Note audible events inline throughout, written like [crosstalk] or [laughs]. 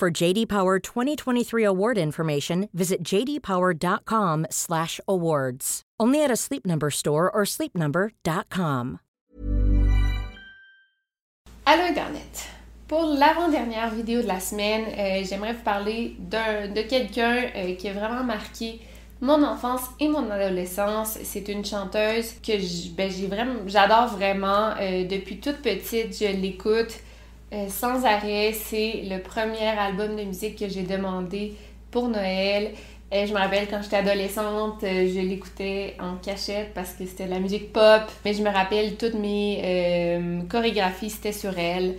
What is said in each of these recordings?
For JD Power 2023 award information, visit jdpower.com/awards. Only at a Sleep Number store or sleepnumber.com. Allô Internet. Pour l'avant-dernière vidéo de la semaine, euh, j'aimerais vous parler de quelqu'un euh, qui a vraiment marqué mon enfance et mon adolescence. C'est une chanteuse que ben, j'ai vraiment, j'adore vraiment. Euh, depuis toute petite, je l'écoute sans arrêt. C'est le premier album de musique que j'ai demandé pour Noël. je me rappelle quand j'étais adolescente, je l'écoutais en cachette parce que c'était de la musique pop. Mais je me rappelle toutes mes chorégraphies, c'était sur elle.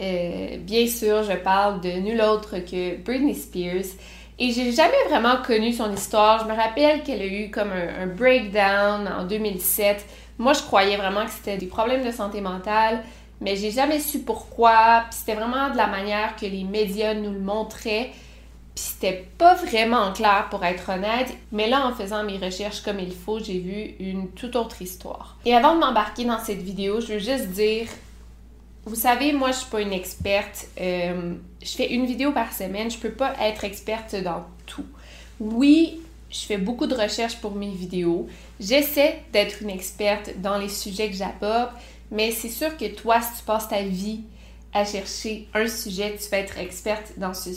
Euh, bien sûr, je parle de nul autre que Britney Spears. Et j'ai jamais vraiment connu son histoire. Je me rappelle qu'elle a eu comme un, breakdown en 2007. Moi, je croyais vraiment que c'était des problèmes de santé mentale, mais j'ai jamais su pourquoi. Puis c'était vraiment de la manière que les médias nous le montraient. Puis c'était pas vraiment clair pour être honnête, mais là en faisant mes recherches comme il faut, j'ai vu une toute autre histoire. Et avant de m'embarquer dans cette vidéo, je veux juste dire vous savez, moi, je suis pas une experte. Euh, je fais une vidéo par semaine. Je peux pas être experte dans tout. Oui, je fais beaucoup de recherches pour mes vidéos. J'essaie d'être une experte dans les sujets que j'aborde, mais c'est sûr que toi, si tu passes ta vie à chercher un sujet, tu vas être experte dans ce,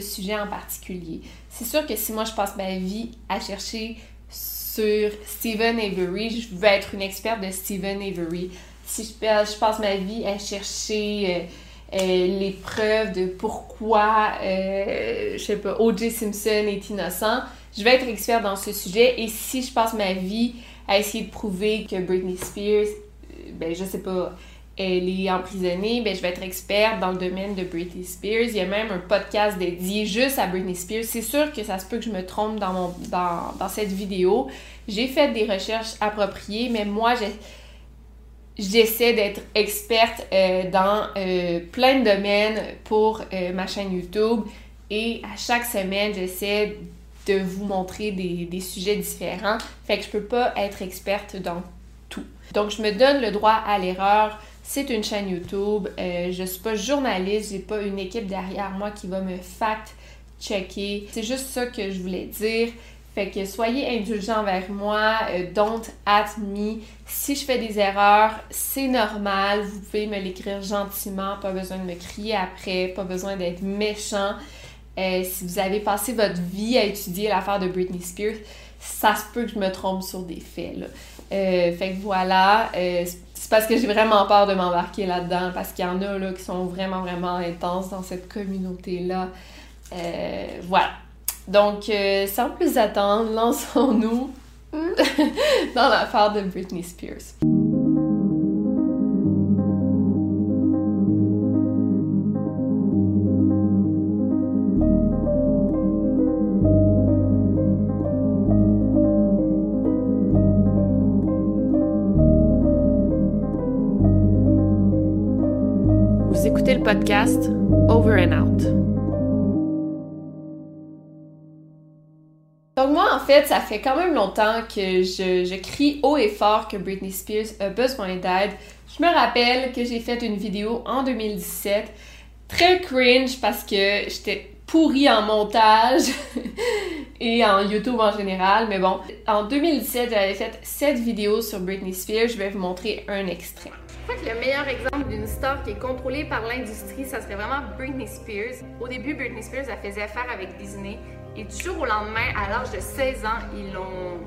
sujet en particulier. C'est sûr que si moi, je passe ma vie à chercher sur Stephen Avery, je veux être une experte de Stephen Avery si je, passe ma vie à chercher euh, euh, les preuves de pourquoi, euh, je sais pas, O.J. Simpson est innocent, je vais être expert dans ce sujet. Et si je passe ma vie à essayer de prouver que Britney Spears, ben je sais pas, elle est emprisonnée, ben je vais être expert dans le domaine de Britney Spears. Il y a même un podcast dédié juste à Britney Spears. C'est sûr que ça se peut que je me trompe dans, mon, dans, dans cette vidéo. J'ai fait des recherches appropriées, mais moi, j'essaie d'être experte euh, dans euh, plein de domaines pour euh, ma chaîne YouTube et à chaque semaine, j'essaie de vous montrer des, des, sujets différents. Fait que je peux pas être experte dans. Donc, je me donne le droit à l'erreur. C'est une chaîne YouTube. je suis pas journaliste. J'ai pas une équipe derrière moi qui va me fact-checker. C'est juste ça que je voulais dire. Fait que soyez indulgents envers moi, euh, don't at me. Si je fais des erreurs, c'est normal, vous pouvez me l'écrire gentiment, pas besoin de me crier après, pas besoin d'être méchant. Euh, si vous avez passé votre vie à étudier l'affaire de Britney Spears, ça se peut que je me trompe sur des faits. Euh, fait que voilà, c'est parce que j'ai vraiment peur de m'embarquer là-dedans, parce qu'il y en a là, qui sont vraiment, vraiment intenses dans cette communauté-là. voilà. Donc, euh, sans plus attendre, [laughs] lançons-nous [laughs] dans l'affaire de Britney Spears. Over and Out. Donc moi, en fait, ça fait quand même longtemps que je, crie haut et fort que Britney Spears a besoin d'aide. Je me rappelle que j'ai fait une vidéo en 2017, très cringe parce que j'étais pourrie en montage [laughs] et en YouTube en général. Mais bon, en 2017, j'avais fait cette vidéo sur Britney Spears. Je vais vous montrer un extrait. Crois le meilleur exemple d'une star qui est contrôlée par l'industrie, ça serait vraiment Britney Spears. Au début, Britney Spears, a faisait affaire avec Disney. Et du jour au lendemain, à l'âge de 16 ans, ils l'ont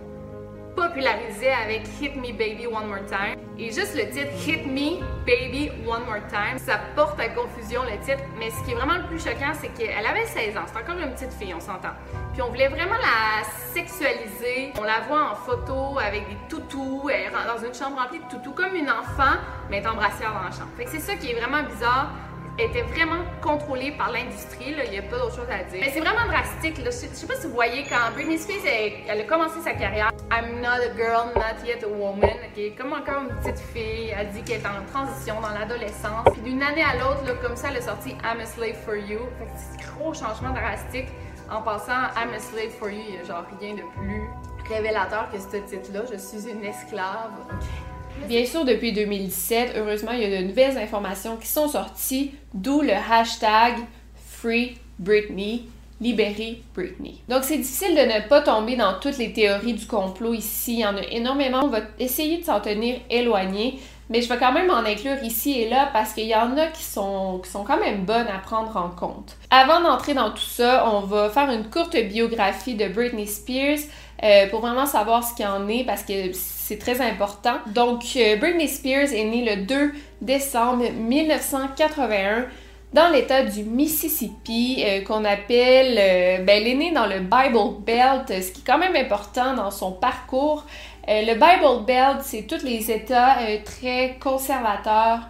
popularisé avec Hit Me Baby One More Time. Et juste le titre Hit Me Baby One More Time, ça porte à confusion le titre. Mais ce qui est vraiment le plus choquant, c'est qu'elle avait 16 ans. C'est encore une petite fille, on s'entend. Puis on voulait vraiment la sexualiser. On la voit en photo avec des toutous, elle dans une chambre remplie de toutous, comme une enfant, mais est en brassière dans la chambre. Fait que c'est ça qui est vraiment bizarre était vraiment contrôlée par l'industrie, il n'y a pas d'autre chose à dire. Mais c'est vraiment drastique. Je, ne sais pas si vous voyez, quand Britney Spears elle, a commencé sa carrière, I'm not a girl, not yet a woman, ok, comme encore une petite fille, elle dit qu'elle est en transition dans l'adolescence. Puis d'une année à l'autre, comme ça, elle a sorti I'm a slave for you. Fait que gros changement drastique. En passant, I'm a slave for you, il n'y a genre rien de plus révélateur que ce titre-là. Je suis une esclave. Bien sûr, depuis 2017, heureusement, il y a de nouvelles informations qui sont sorties, d'où le hashtag Free Britney, libérer Britney. Donc c'est difficile de ne pas tomber dans toutes les théories du complot ici. Il y en a énormément. On va essayer de s'en tenir éloigné. Mais je vais quand même en inclure ici et là parce qu'il y en a qui sont, qui sont quand même bonnes à prendre en compte. Avant d'entrer dans tout ça, on va faire une courte biographie de Britney Spears euh, pour vraiment savoir ce qu'il en est parce que c'est très important. Donc, euh, Britney Spears est née le 2 décembre 1981 dans l'état du Mississippi, euh, qu'on appelle, ben, elle est née dans le Bible Belt, ce qui est quand même important dans son parcours. le Bible Belt, c'est tous les États très conservateurs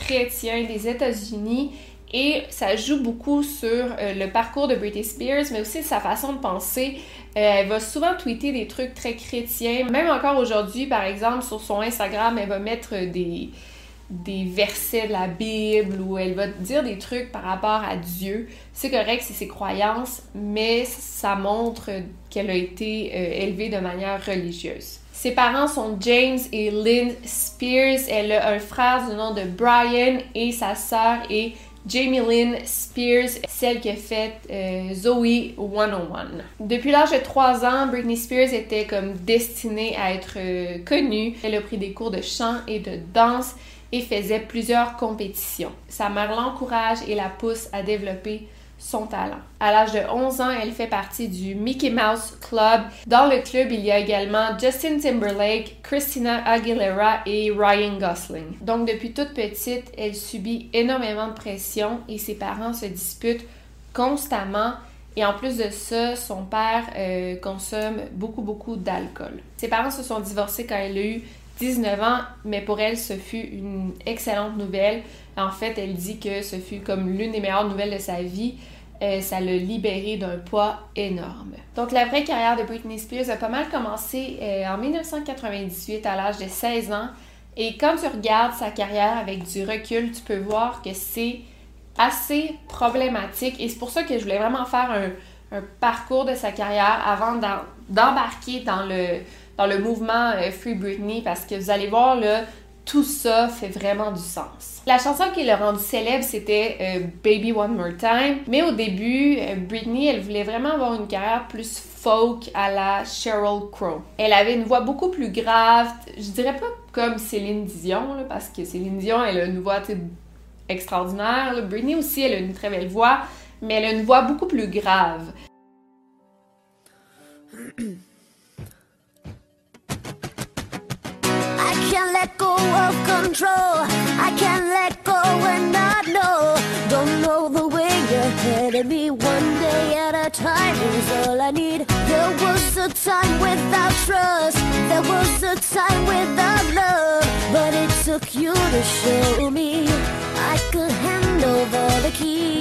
chrétiens des États-Unis et ça joue beaucoup sur le parcours de Britney Spears, mais aussi sa façon de penser. Elle va souvent tweeter des trucs très chrétiens. Même encore aujourd'hui, par exemple, sur son Instagram, elle va mettre des, des versets de la Bible où elle va dire des trucs par rapport à Dieu. C'est correct, c'est ses croyances, mais ça montre qu'elle a été euh, élevée de manière religieuse. Ses parents sont James et Lynn Spears. Elle a un frère du nom de Brian et sa sœur est Jamie Lynn Spears, celle qui a fait euh, Zoe 101. Depuis l'âge de 3 ans, Britney Spears était comme destinée à être euh, connue. Elle a pris des cours de chant et de danse et faisait plusieurs compétitions. Sa mère l'encourage et la pousse à développer son talent. À l'âge de 11 ans, elle fait partie du Mickey Mouse Club. Dans le club, il y a également Justin Timberlake, Christina Aguilera et Ryan Gosling. Donc depuis toute petite, elle subit énormément de pression et ses parents se disputent constamment. Et en plus de ça, son père euh, consomme beaucoup, beaucoup d'alcool. Ses parents se sont divorcés quand elle a eu 19 ans, mais pour elle, ce fut une excellente nouvelle. En fait, elle dit que ce fut comme l'une des meilleures nouvelles de sa vie. Euh, ça l'a libérée d'un poids énorme. Donc, la vraie carrière de Britney Spears a pas mal commencé euh, en 1998 à l'âge de 16 ans. Et quand tu regardes sa carrière avec du recul, tu peux voir que c'est assez problématique. Et c'est pour ça que je voulais vraiment faire un, un parcours de sa carrière avant d'embarquer dans le, dans le mouvement euh, Free Britney parce que vous allez voir là, tout ça fait vraiment du sens. La chanson qui l'a rendu célèbre, c'était euh, Baby One More Time. Mais au début, euh, Britney, elle voulait vraiment avoir une carrière plus folk à la Sheryl Crow. Elle avait une voix beaucoup plus grave, je dirais pas comme Céline Dion, parce que Céline Dion, elle a une voix extraordinaire. Britney aussi, elle a une très belle voix, mais elle a une voix beaucoup plus grave. [clears throat] can't let go of control. I can't let go and not know. Don't know the way you're headed me one day at a time is all I need. There was a time without trust. There was a time without love. But it took you to show me I could hand over the key.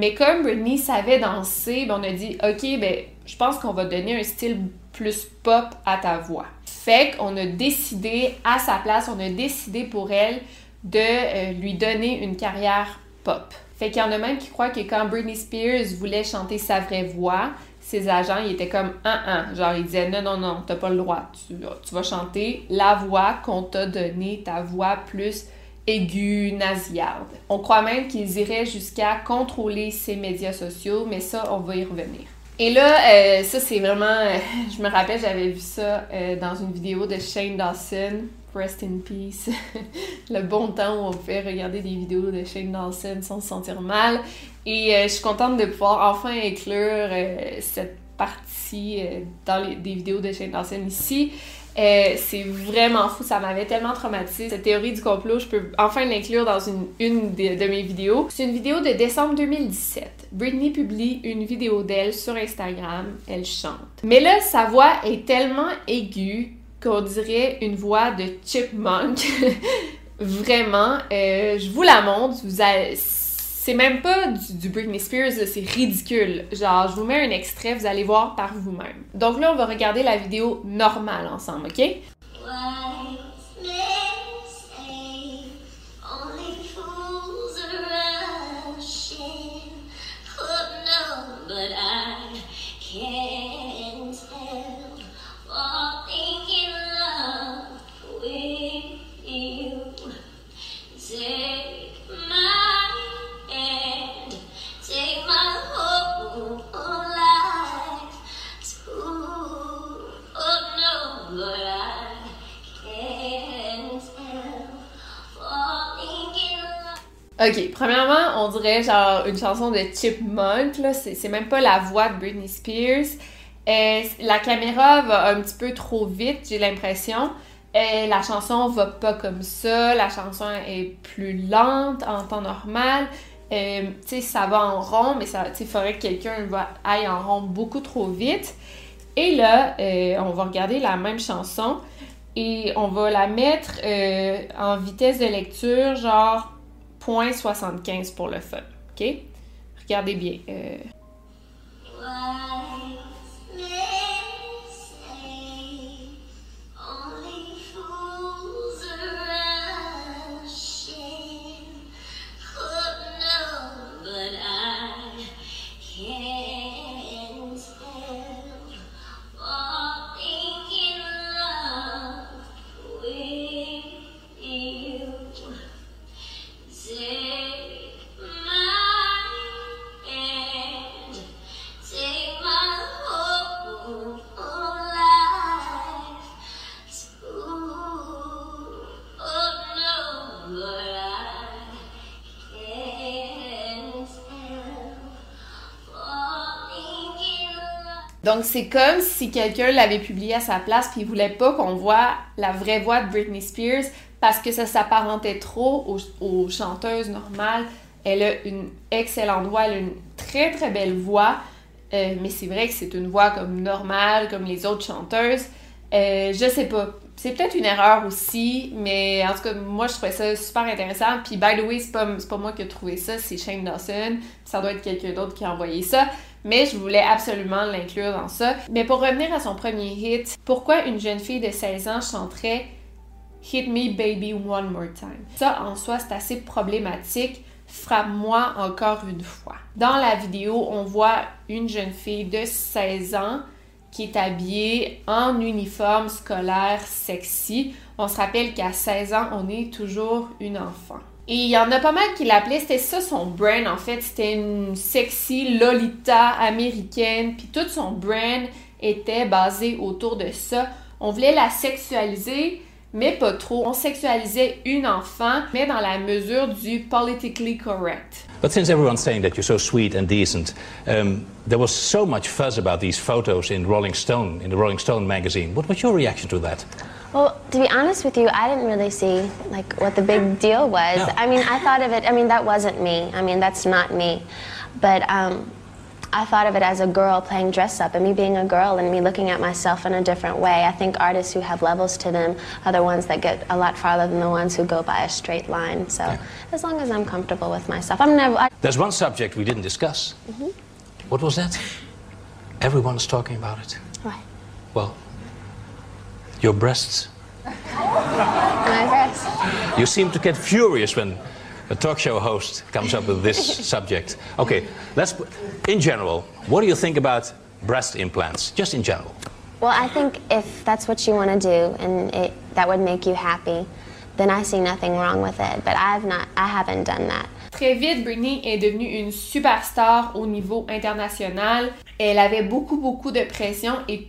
Mais comme Britney savait danser, ben on a dit OK, ben je pense qu'on va donner un style plus pop à ta voix. Fait qu'on a décidé à sa place, on a décidé pour elle de euh, lui donner une carrière pop. Fait qu'il y en a même qui croient que quand Britney Spears voulait chanter sa vraie voix, ses agents, ils étaient comme un un, genre ils disaient non non non, t'as pas le droit, tu, tu vas chanter la voix qu'on t'a donnée, ta voix plus aiguë, nasillarde. On croit même qu'ils iraient jusqu'à contrôler ses médias sociaux, mais ça, on va y revenir. Et là, euh, ça c'est vraiment, [laughs] je me rappelle, j'avais vu ça euh, dans une vidéo de Shane Dawson. rest in peace, [laughs] le bon temps où on pouvait regarder des vidéos de Shane Dawson sans se sentir mal. Et euh, je suis contente de pouvoir enfin inclure cette partie dans les, des vidéos de Shane Dawson ici. C'est vraiment fou, ça m'avait tellement traumatisé. Cette théorie du complot, je peux enfin l'inclure dans une, une de, mes vidéos. C'est une vidéo de décembre 2017. Britney publie une vidéo d'elle sur Instagram, elle chante. Mais là, sa voix est tellement aiguë qu'on dirait une voix de chipmunk. [laughs] Vraiment, euh, je vous la montre. Vous C'est même pas du, Britney Spears, c'est ridicule. Genre, je vous mets un extrait, vous allez voir par vous-même. Donc là, on va regarder la vidéo normale ensemble, ok? Ok, premièrement, on dirait genre une chanson de Chipmunk, là. C'est même pas la voix de Britney Spears. Euh, la caméra va un petit peu trop vite, j'ai l'impression. Euh, la chanson va pas comme ça, la chanson est plus lente en temps normal. Euh, tu sais, ça va en rond, mais ça, il que quelqu'un aille en rond beaucoup trop vite. Et là, on va regarder la même chanson et on va la mettre en vitesse de lecture, genre 0.75 pour le fun. OK? Regardez bien. Euh... Donc, c'est comme si quelqu'un l'avait publié à sa place puis il voulait pas qu'on voit la vraie voix de Britney Spears parce que ça s'apparentait trop aux, chanteuses normales. Elle a une excellente voix, elle a une très très belle voix, euh, mais c'est vrai que c'est une voix comme normale, comme les autres chanteuses. Euh, je sais pas. C'est peut-être une erreur aussi, mais en tout cas, moi, je trouvais ça super intéressant. Puis, by the way, c'est pas, pas moi qui ai trouvé ça, c'est Shane Dawson. Ça doit être quelqu'un d'autre qui a envoyé ça mais je voulais absolument l'inclure dans ça. Mais pour revenir à son premier hit, pourquoi une jeune fille de 16 ans chanterait Hit Me Baby One More Time? Ça, en soi, c'est assez problématique. Frappe-moi encore une fois. Dans la vidéo, on voit une jeune fille de 16 ans qui est habillée en uniforme scolaire sexy. On se rappelle qu'à 16 ans, on est toujours une enfant. Et il y en a pas mal qui l'appelaient, c'était ça son brand en fait, c'était une sexy Lolita américaine, puis tout son brand était basé autour de ça. On voulait la sexualiser, mais pas trop. On sexualisait une enfant, mais dans la mesure du politically correct. But since everyone's saying that you're so sweet and decent, um, there was so much fuzz about these photos in Rolling Stone, in the Rolling Stone magazine. What was your reaction to that? Well, to be honest with you, I didn't really see like what the big deal was. No. I mean, I thought of it. I mean, that wasn't me. I mean, that's not me. But um, I thought of it as a girl playing dress up, and me being a girl, and me looking at myself in a different way. I think artists who have levels to them are the ones that get a lot farther than the ones who go by a straight line. So, yeah. as long as I'm comfortable with myself, I'm never. I There's one subject we didn't discuss. Mm -hmm. What was that? Everyone's talking about it. Right. Well, your breasts. [laughs] My breasts. You seem to get furious when a talk show host comes up with this [laughs] subject. Okay, let's. In general, what do you think about breast implants? Just in general? Well, I think if that's what you want to do and it, that would make you happy, then I see nothing wrong with it. But I've not, I haven't done that. Très vite, Britney est devenue une superstar au niveau international. Elle avait beaucoup, beaucoup de pression et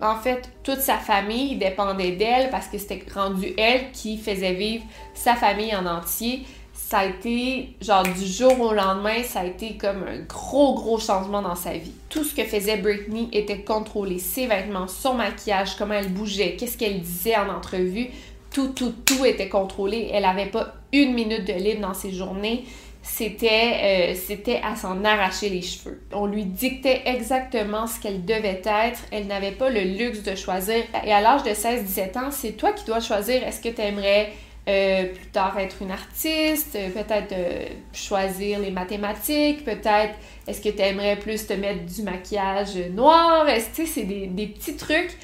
En fait, toute sa famille dépendait d'elle parce que c'était rendu elle qui faisait vivre sa famille en entier. Ça a été, genre, du jour au lendemain, ça a été comme un gros, gros changement dans sa vie. Tout ce que faisait Britney était contrôlé. Ses vêtements, son maquillage, comment elle bougeait, qu'est-ce qu'elle disait en entrevue. Tout, tout, tout était contrôlé. Elle n'avait pas une minute de libre dans ses journées c'était euh, c'était à s'en arracher les cheveux. On lui dictait exactement ce qu'elle devait être. Elle n'avait pas le luxe de choisir. Et à l'âge de 16-17 ans, c'est toi qui dois choisir est-ce que tu aimerais euh, plus tard être une artiste, euh, peut-être choisir les mathématiques, peut-être est-ce que tu aimerais plus te mettre du maquillage noir? Est-ce que c'est des, petits trucs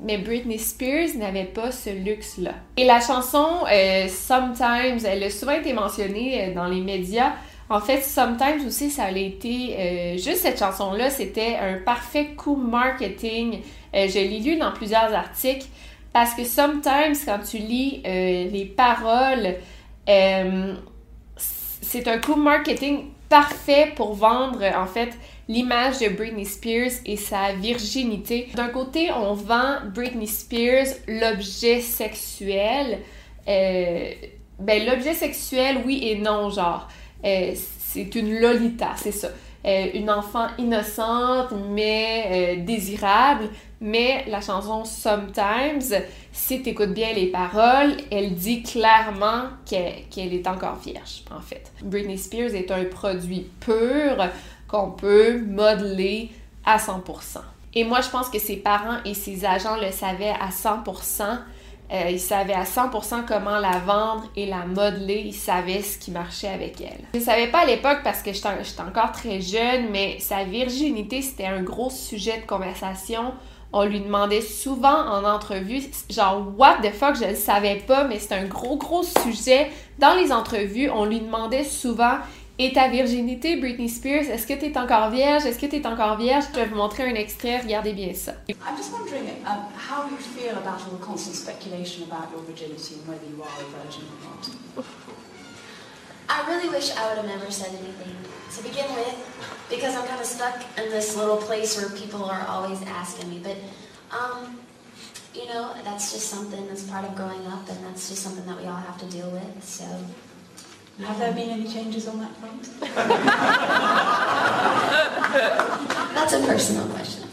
mais Britney Spears n'avait pas ce luxe-là. Et la chanson euh, Sometimes, elle a souvent été mentionnée euh, dans les médias. En fait, Sometimes aussi, ça a été euh, juste cette chanson-là, c'était un parfait coup marketing. je l'ai lu dans plusieurs articles parce que Sometimes, quand tu lis les paroles, c'est un coup marketing parfait pour vendre en fait l'image de Britney Spears et sa virginité. D'un côté, on vend Britney Spears l'objet sexuel. Euh, ben, l'objet sexuel, oui et non, genre. Euh, c'est une Lolita, c'est ça. Euh, une enfant innocente mais désirable. Mais la chanson Sometimes, si tu écoutes bien les paroles, elle dit clairement qu'elle est encore vierge, en fait. Britney Spears est un produit pur qu'on peut modeler à 100%. Et moi, je pense que ses parents et ses agents le savaient à 100%. Euh, ils savaient à 100% comment la vendre et la modeler. Ils savaient ce qui marchait avec elle. Je ne savais pas à l'époque parce que j'étais encore très jeune, mais sa virginité, c'était un gros sujet de conversation. On lui demandait souvent en entrevue, genre, what the fuck, je ne savais pas, mais c'est un gros, gros sujet. Dans les entrevues, on lui demandait souvent et ta virginité, Britney Spears, est-ce que tu es encore vierge? Est-ce que tu es encore vierge? Je vais vous montrer un extrait, regardez bien ça. I'm just wondering um, how you feel about all the constant speculation about your virginity and whether you are a virgin or not. I really wish I would have never said anything to begin with, because I'm kind of stuck in this little place where people are always asking me. But, um, you know, that's just something that's part of growing up, and that's just something that we all have to deal with. So. Have there been any changes on that front? [laughs] That's a personal question.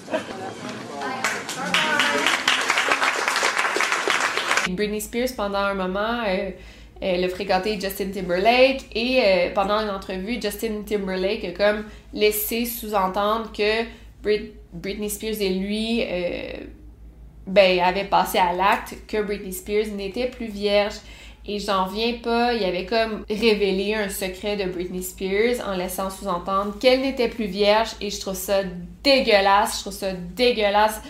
Britney Spears, pendant un moment, euh, elle a fréquenté Justin Timberlake et euh, pendant une entrevue, Justin Timberlake a comme laissé sous-entendre que Britney Spears et lui euh, ben, avaient passé à l'acte que Britney Spears n'était plus vierge. Et j'en viens pas, il avait comme révélé un secret de Britney Spears en laissant sous-entendre qu'elle n'était plus vierge et je trouve ça dégueulasse, je trouve ça dégueulasse.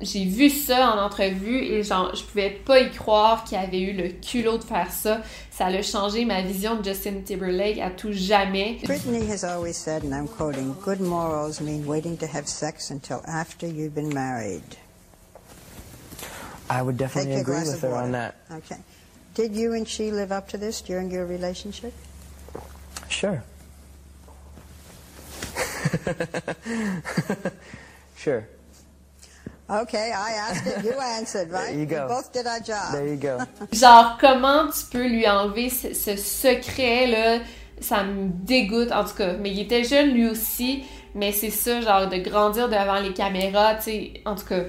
J'ai vu ça en entrevue et genre, je pouvais pas y croire qu'il avait eu le culot de faire ça. Ça a changé ma vision de Justin Timberlake à tout jamais. Britney has always said, and I'm quoting, good morals mean waiting to have sex until after you've been married. I would definitely agree with her on that. Okay. Did you and she live up to this during your relationship? Sure. sure. Okay, I asked it, you answered, right? There you go. We both did our job. There you go. [laughs] Genre, comment tu peux lui enlever ce, ce secret-là? Ça me dégoûte, en tout cas. Mais il était jeune lui aussi, mais c'est ça, genre, de grandir devant les caméras, tu sais, en tout cas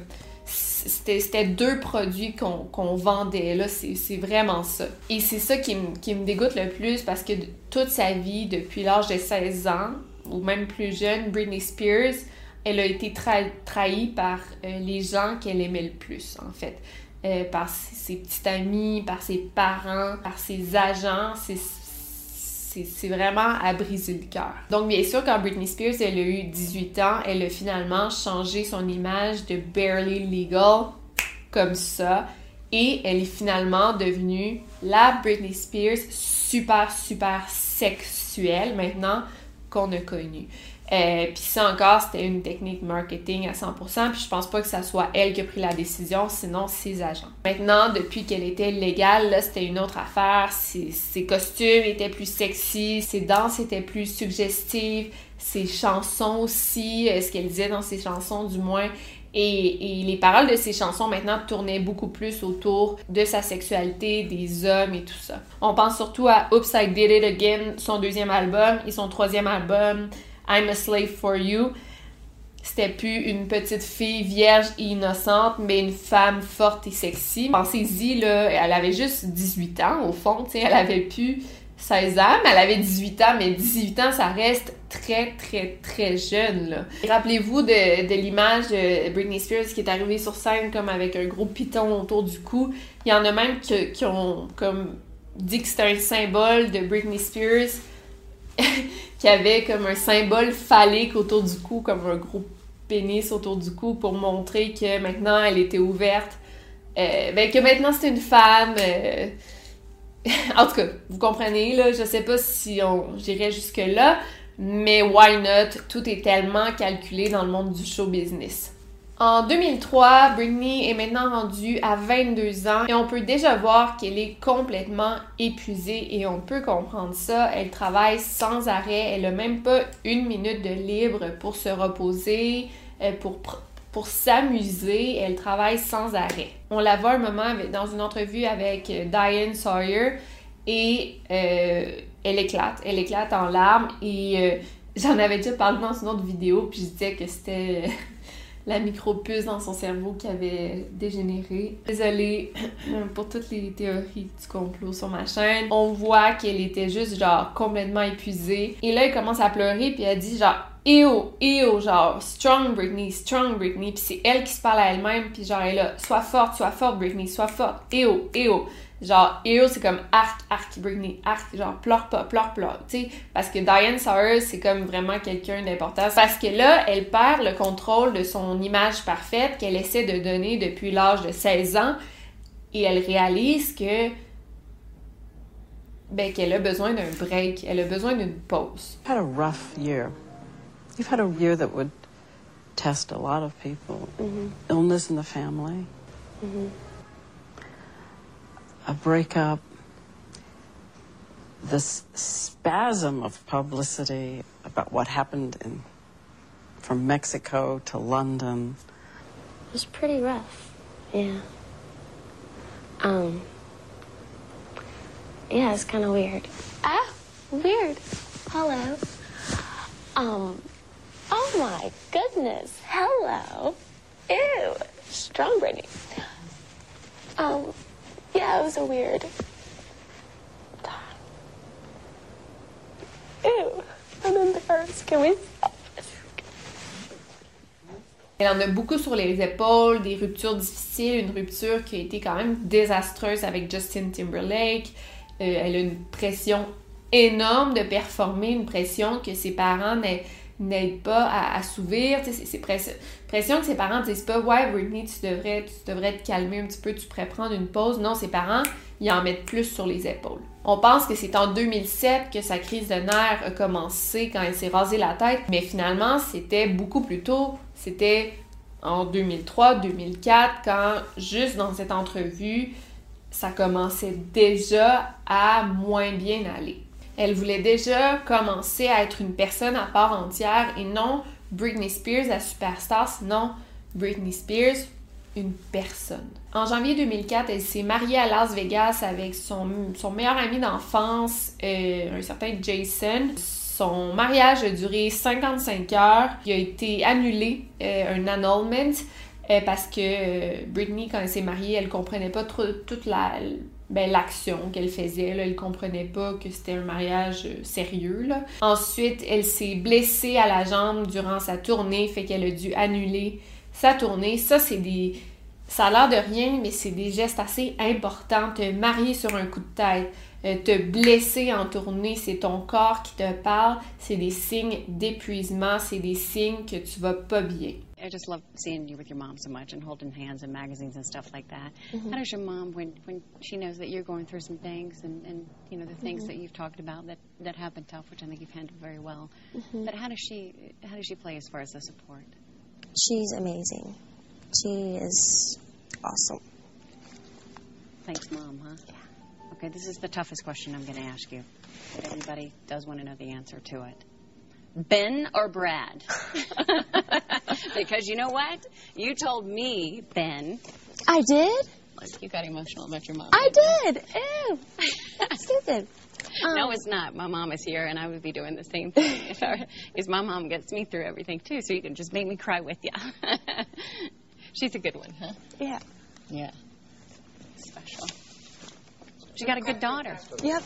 c'était deux produits qu'on vendait. Là, c'est vraiment ça. Et c'est ça qui, me dégoûte le plus parce que toute sa vie, depuis l'âge de 16 ans, ou même plus jeune, Britney Spears, elle a été trahie par euh, les gens qu'elle aimait le plus, en fait. Euh, par ses, petits amis, par ses parents, par ses agents. C'est vraiment à briser le cœur. Donc, bien sûr, quand Britney Spears, elle a eu 18 ans, elle a finalement changé son image de barely legal comme ça. Et elle est finalement devenue la Britney Spears super, super sexuelle maintenant qu'on a connue. Euh, puis ça encore, c'était une technique marketing à 100%, puis je pense pas que ça soit elle qui a pris la décision, sinon ses agents. Maintenant, depuis qu'elle était légale, là, c'était une autre affaire. Ses, costumes étaient plus sexy, ses danses étaient plus suggestives, ses chansons aussi, euh, ce qu'elle disait dans ses chansons du moins, Et, et, les paroles de ses chansons maintenant tournaient beaucoup plus autour de sa sexualité, des hommes et tout ça. On pense surtout à Oops, I Did It Again, son deuxième album, et son troisième album, I'm a Slave for You. C'était plus une petite fille vierge et innocente, mais une femme forte et sexy. Pensez-y, là, elle avait juste 18 ans, au fond, tu sais, elle avait plus 16 ans, mais elle avait 18 ans, mais 18 ans, ça reste très, très, très jeune. Rappelez-vous de, de l'image de Britney Spears qui est arrivée sur scène comme avec un gros piton autour du cou. Il y en a même qui ont comme dit que c'était un symbole de Britney Spears [laughs] qui avait comme un symbole phallique autour du cou, comme un gros pénis autour du cou pour montrer que maintenant elle était ouverte. Euh, ben que maintenant c'est une femme. Euh, [laughs] en tout cas, vous comprenez, là, je sais pas si on j'irais jusque-là, mais why not? Tout est tellement calculé dans le monde du show business. En 2003, Britney est maintenant rendue à 22 ans et on peut déjà voir qu'elle est complètement épuisée et on peut comprendre ça. Elle travaille sans arrêt, elle n'a même pas une minute de libre pour se reposer, euh, pour, pour s'amuser. Elle travaille sans arrêt. On la voit un moment dans une entrevue avec euh, Diane Sawyer et euh, elle éclate. Elle éclate en larmes et j'en avais déjà parlé dans une autre vidéo puis je disais que c'était la micropuce dans son cerveau qui avait dégénéré. Désolée pour toutes les théories du complot sur ma chaîne. On voit qu'elle était juste genre complètement épuisée. Et là, elle commence à pleurer puis elle dit genre Ew, ew, genre, strong Britney, strong Britney, puis c'est elle qui se parle à elle-même, puis genre, elle là, sois forte, sois forte Britney, sois forte, ew, ew. Genre, Ew, c'est comme arc, arc, Britney, arc, genre, pleure pas, pleure, pleure, tu sais. Parce que Diane Sawyer, c'est comme vraiment quelqu'un d'important. Parce que là, elle perd le contrôle de son image parfaite qu'elle essaie de donner depuis l'âge de 16 ans. Et elle réalise que. Ben, qu'elle a besoin d'un break, elle a besoin d'une pause. You've had a rough year. You've had a year that would test a lot of people. Mm-hmm. Illness in the family. Mm-hmm. A breakup, this spasm of publicity about what happened in, from Mexico to London. It was pretty rough, yeah. Um, yeah, it's kind of weird. Ah, weird. Hello. Um, oh my goodness. Hello. Ew. Strong Brittany. Um, Yeah, it was a weird Elle en a beaucoup sur les épaules, des ruptures difficiles, une rupture qui a été quand même désastreuse avec Justin Timberlake. Euh, elle a une pression énorme de performer, une pression que ses parents n'aient n'aide pas à assouvir. C'est pression, que ses parents disent pas Ouais, Britney, tu devrais, tu devrais te calmer un petit peu, tu pourrais prendre une pause. Non, ses parents, ils en mettent plus sur les épaules. On pense que c'est en 2007 que sa crise de nerfs a commencé quand elle s'est rasé la tête, mais finalement, c'était beaucoup plus tôt. C'était en 2003, 2004, quand juste dans cette entrevue, ça commençait déjà à moins bien aller. Elle voulait déjà commencer à être une personne à part entière et non Britney Spears, la superstar, sinon Britney Spears, une personne. En janvier 2004, elle s'est mariée à Las Vegas avec son, son meilleur ami d'enfance, euh, un certain Jason. Son mariage a duré 55 heures. Il a été annulé, euh, un annulment, euh, parce que Britney, quand elle s'est mariée, elle comprenait pas trop toute la, ben, l'action qu'elle faisait. Là, elle comprenait pas que c'était un mariage euh, sérieux. Ensuite, elle s'est blessée à la jambe durant sa tournée, fait qu'elle a dû annuler sa tournée. Ça, c'est des... Ça a l'air de rien, mais c'est des gestes assez importants. Te marier sur un coup de tête, euh, te blesser en tournée, c'est ton corps qui te parle. C'est des signes d'épuisement, c'est des signes que tu vas pas bien. I just love seeing you with your mom so much and holding hands and magazines and stuff like that. Mm-hmm. How does your mom, when, when she knows that you're going through some things and, and you know the things mm-hmm. that you've talked about that, that have been tough, which I think you've handled very well, mm-hmm. but how does she how does she play as far as the support? She's amazing. She is awesome. Thanks, mom. Huh? Yeah. Okay, this is the toughest question I'm going to ask you, but everybody does want to know the answer to it. Ben or Brad? [laughs] [laughs] [laughs] because you know what? You told me, Ben. I did? You got emotional about your mom. I did. Ew. Stupid. [laughs] no, um, it's not. My mom is here, and I would be doing the same thing. [laughs] Because my mom gets me through everything, too, so you can just make me cry with you. She's a good one, huh? Yeah. Yeah. Special. She got a good daughter. Yep.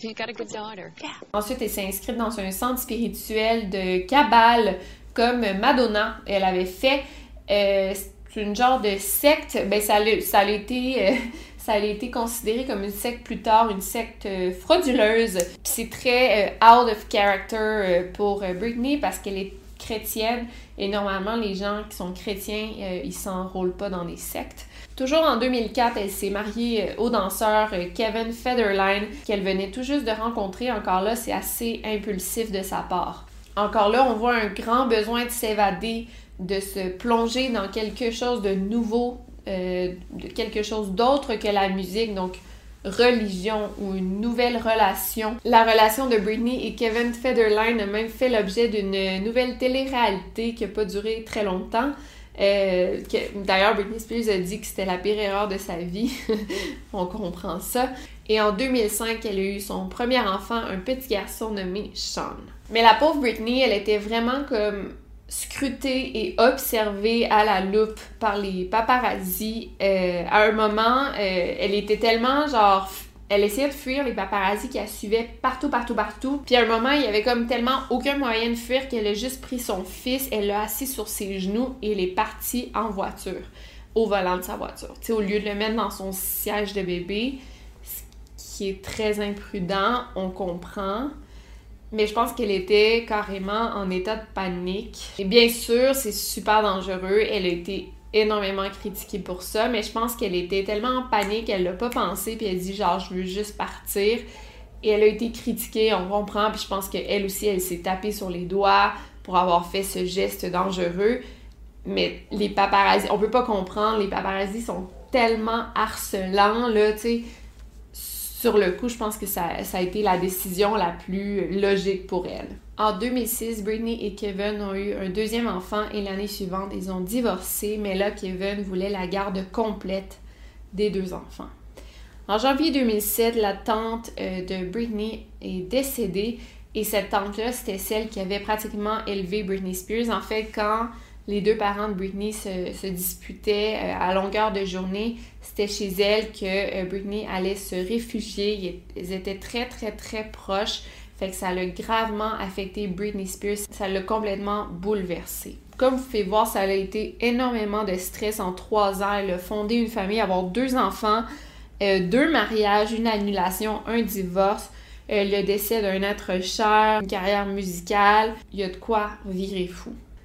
She got a good daughter. Yeah. Ensuite, elle s'est inscrite dans un centre spirituel de Kabbale, comme Madonna, elle avait fait. Euh, une genre de secte. Ben, ça, a, ça, a été, euh, [laughs] ça a été considéré comme une secte plus tard, une secte euh, frauduleuse. C'est très euh, out of character pour Britney parce qu'elle est chrétienne et normalement les gens qui sont chrétiens, ils s'enrôlent pas dans des sectes. Toujours en 2004, elle s'est mariée au danseur Kevin Federline qu'elle venait tout juste de rencontrer. Encore là, c'est assez impulsif de sa part. Encore là, on voit un grand besoin de s'évader, de se plonger dans quelque chose de nouveau, euh, de quelque chose d'autre que la musique. Donc, religion ou une nouvelle relation. La relation de Britney et Kevin Federline a même fait l'objet d'une nouvelle télé-réalité qui n'a pas duré très longtemps. Euh, D'ailleurs, Britney Spears a dit que c'était la pire erreur de sa vie. [laughs] On comprend ça. Et en 2005, elle a eu son premier enfant, un petit garçon nommé Sean. Mais la pauvre Britney, elle était vraiment comme scrutée et observée à la loupe par les paparazzi. Euh, à un moment, euh, elle était tellement genre elle essayait de fuir les paparazzi qui la suivaient partout, partout, partout. Puis à un moment, il y avait comme tellement aucun moyen de fuir qu'elle a juste pris son fils, elle l'a assis sur ses genoux et elle est partie en voiture, au volant de sa voiture. Tu sais, au lieu de le mettre dans son siège de bébé, ce qui est très imprudent, on comprend. Mais je pense qu'elle était carrément en état de panique. Et bien sûr, c'est super dangereux. Elle a été énormément critiquée pour ça, mais je pense qu'elle était tellement en panique, elle l'a pas pensé, puis elle dit genre je veux juste partir. Et elle a été critiquée, on comprend, puis je pense qu'elle aussi, elle s'est tapée sur les doigts pour avoir fait ce geste dangereux. Mais les paparazzi, on peut pas comprendre, les paparazzi sont tellement harcelants, là, tu sais. Sur le coup, je pense que ça, a été la décision la plus logique pour elle. En 2006, Britney et Kevin ont eu un deuxième enfant et l'année suivante, ils ont divorcé, mais là, Kevin voulait la garde complète des deux enfants. En janvier 2007, la tante euh, de Britney est décédée et cette tante-là, c'était celle qui avait pratiquement élevé Britney Spears. En fait, quand les deux parents de Britney se, disputaient euh, à longueur de journée, c'était chez elle que euh, Britney allait se réfugier. Ils étaient très, très, très proches. Fait ça l'a gravement affecté Britney Spears. Ça l'a complètement bouleversée. Comme vous pouvez voir, ça a été énormément de stress en trois ans. Elle a fondé une famille, avoir deux enfants, euh, deux mariages, une annulation, un divorce, le décès d'un être cher, une carrière musicale. Il y a de quoi virer fou.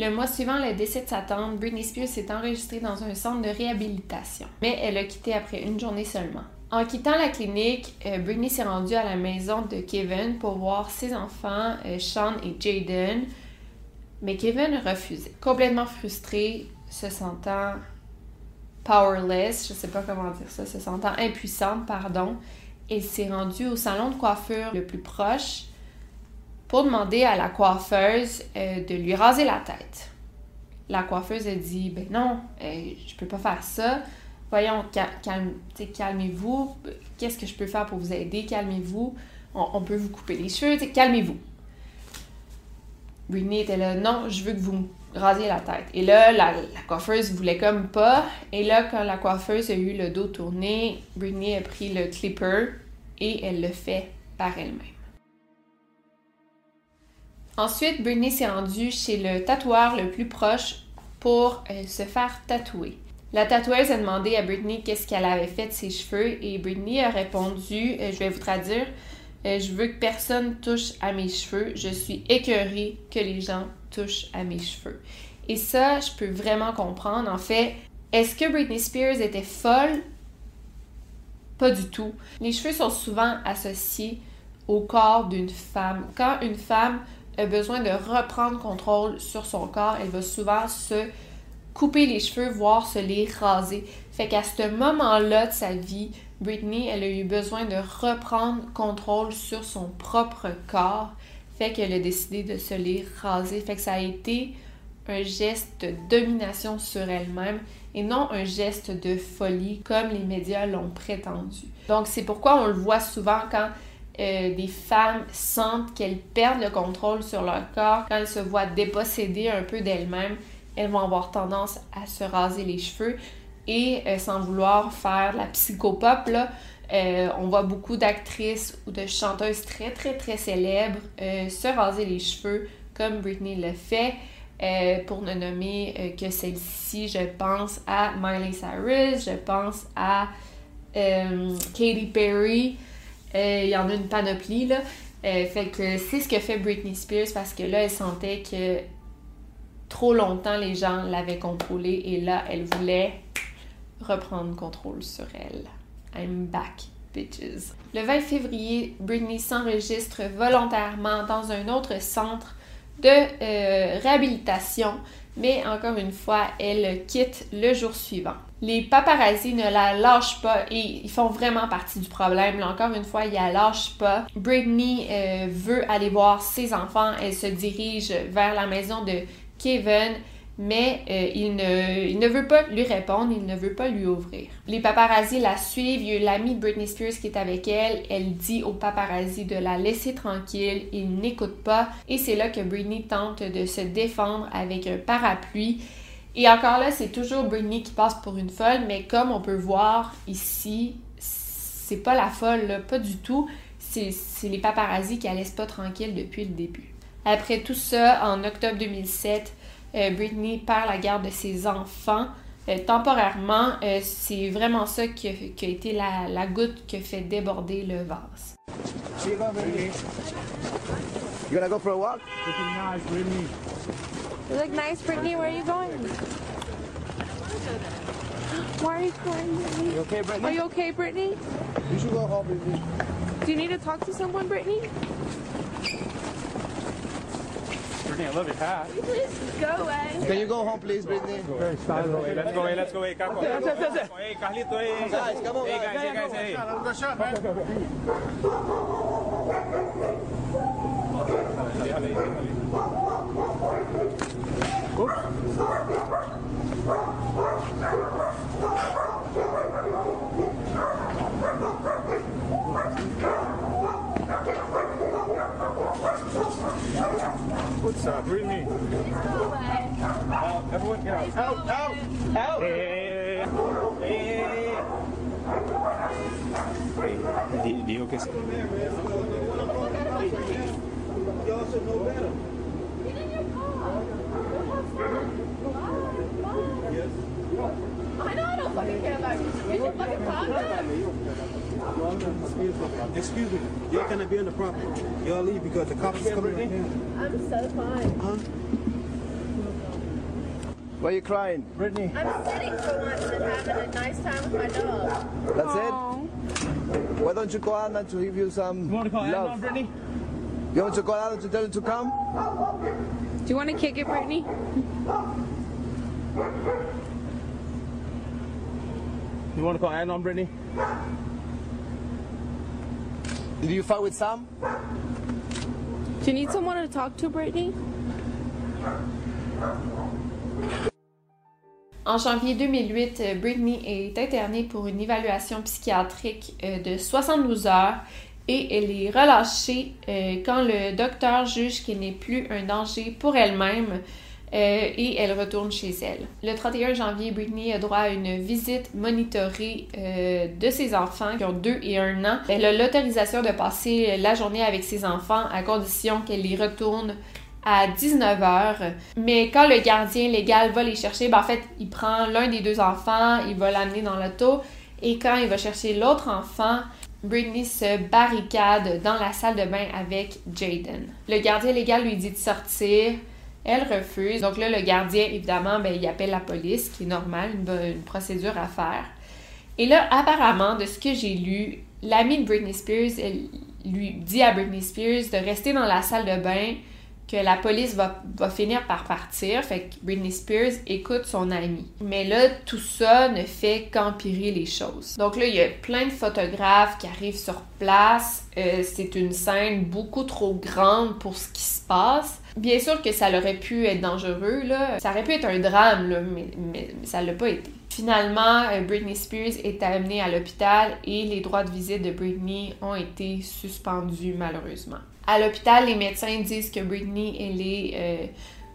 Le mois suivant le décès de sa tante, Britney Spears s'est enregistrée dans un centre de réhabilitation, mais elle a quitté après une journée seulement. En quittant la clinique, euh, Britney s'est rendue à la maison de Kevin pour voir ses enfants, euh, Sean et Jaden, mais Kevin refusait. Complètement frustré, se sentant powerless, je sais pas comment dire ça, se sentant impuissante, pardon, elle s'est rendue au salon de coiffure le plus proche pour demander à la coiffeuse euh, de lui raser la tête. La coiffeuse a dit Ben non, euh, je peux pas faire ça. Voyons, cal- calme- calmez-vous. Qu'est-ce que je peux faire pour vous aider? Calmez-vous. On, peut vous couper les cheveux. Calmez-vous. Britney était là Non, je veux que vous me rasiez la tête. Et là, la, la coiffeuse voulait comme pas. Et là, quand la coiffeuse a eu le dos tourné, Britney a pris le clipper et elle le fait par elle-même. Ensuite, Britney s'est rendue chez le tatoueur le plus proche pour euh, se faire tatouer. La tatoueuse a demandé à Britney qu'est-ce qu'elle avait fait de ses cheveux et Britney a répondu, euh, je vais vous traduire, euh, je veux que personne touche à mes cheveux, je suis écœurée que les gens touchent à mes cheveux. Et ça, je peux vraiment comprendre. En fait, est-ce que Britney Spears était folle? Pas du tout. Les cheveux sont souvent associés au corps d'une femme. Quand une femme a besoin de reprendre contrôle sur son corps, elle va souvent se couper les cheveux, voire se les raser. Fait qu'à ce moment-là de sa vie, Britney, elle a eu besoin de reprendre contrôle sur son propre corps. Fait qu'elle a décidé de se les raser. Fait que ça a été un geste de domination sur elle-même et non un geste de folie comme les médias l'ont prétendu. Donc c'est pourquoi on le voit souvent quand euh, des femmes sentent qu'elles perdent le contrôle sur leur corps, quand elles se voient déposséder un peu d'elles-mêmes, elles vont avoir tendance à se raser les cheveux et euh, sans vouloir faire la psychopop, euh, on voit beaucoup d'actrices ou de chanteuses très très très célèbres se raser les cheveux comme Britney le fait. pour ne nommer que celle-ci, je pense à Miley Cyrus, je pense à Katy Perry, il y en a une panoplie, là. Euh, fait que c'est ce que fait Britney Spears parce que là, elle sentait que trop longtemps les gens l'avaient contrôlée et là, elle voulait reprendre contrôle sur elle. I'm back, bitches. Le 20 février, Britney s'enregistre volontairement dans un autre centre de euh, réhabilitation, mais encore une fois, elle quitte le jour suivant. Les paparazzi ne la lâchent pas et ils font vraiment partie du problème. Là, encore une fois, ils la lâchent pas. Britney euh, veut aller voir ses enfants. Elle se dirige vers la maison de Kevin mais euh, il, ne, veut pas lui répondre, il ne veut pas lui ouvrir. Les paparazzi la suivent, il y a l'ami Britney Spears qui est avec elle, elle dit aux paparazzi de la laisser tranquille, il n'écoute pas, et c'est là que Britney tente de se défendre avec un parapluie. Et encore là, c'est toujours Britney qui passe pour une folle, mais comme on peut voir ici, c'est pas la folle, pas du tout. C'est les paparazzi qui la laissent pas tranquille depuis le début. Après tout ça, en octobre 2007, euh, Britney perd la garde de ses enfants. Euh, temporairement, euh, c'est vraiment ça qui a, qui a été la, la, goutte qui a fait déborder le vase. You gonna go for a walk? Looking nice, Brittany. You look nice, Brittany. Where are you going? Why are you crying, Brittany? You okay, Brittany? Are you okay, Brittany? You should go home, Brittany. Do you need to talk to someone, Brittany? Brittany, I love your hat. Please go away. Can you go home, please, Brittany? Very stylish. Let's go, away. let's go, hey, Capo. That's it, that's it. Hey, Carlito, hey. Guys, come on, Hey, guys. guys, hey, guys, hey. Go shot, man. Déjale, déjale. What's up, Brittany? Out, everyone get out. Out, out, out. Hey, hey, hey, hey. Hey, dijo que sí. Y'all should know better. I know I don't fucking care about you. You should fucking calm down. Excuse me. Y'all gonna be on the property. Y'all leave because the cops is coming. I'm so fine. Huh? Why are you crying? Brittany. I'm sitting for once and having a nice time with my dog. That's it? Why don't you call Anna to give you some You want to call love? on Brittany? You want to call Anna to tell her to come? Do you want to kick it, Brittany? You want to call Anna on Brittany? Did you fight with Sam? Do you need someone to talk to, Brittany? En janvier 2008, euh, Britney est internée pour une évaluation psychiatrique euh, de 72 heures et elle est relâchée euh, quand le docteur juge qu'elle n'est plus un danger pour elle-même euh, et elle retourne chez elle. Le 31 janvier, Britney a droit à une visite monitorée euh, de ses enfants qui ont 2 et 1 an. Elle a l'autorisation de passer la journée avec ses enfants à condition qu'elle les retourne à 19h. Mais quand le gardien légal va les chercher, ben en fait, il prend l'un des deux enfants, il va l'amener dans l'auto. Et quand il va chercher l'autre enfant, Britney se barricade dans la salle de bain avec Jaden. Le gardien légal lui dit de sortir. Elle refuse. Donc là, le gardien, évidemment, ben, il appelle la police, qui est normal, une, procédure à faire. Et là, apparemment, de ce que j'ai lu, l'ami de Britney Spears, elle lui dit à Britney Spears de rester dans la salle de bain que la police va, va, finir par partir. Fait que Britney Spears écoute son ami. Mais là, tout ça ne fait qu'empirer les choses. Donc là, il y a plein de photographes qui arrivent sur place. Euh, c'est une scène beaucoup trop grande pour ce qui se passe. Bien sûr que ça aurait pu être dangereux, là. Ça aurait pu être un drame, là, mais, ça l'a pas été. Finalement, euh, Britney Spears est amenée à l'hôpital et les droits de visite de Britney ont été suspendus malheureusement. À l'hôpital, les médecins disent que Britney, elle est euh,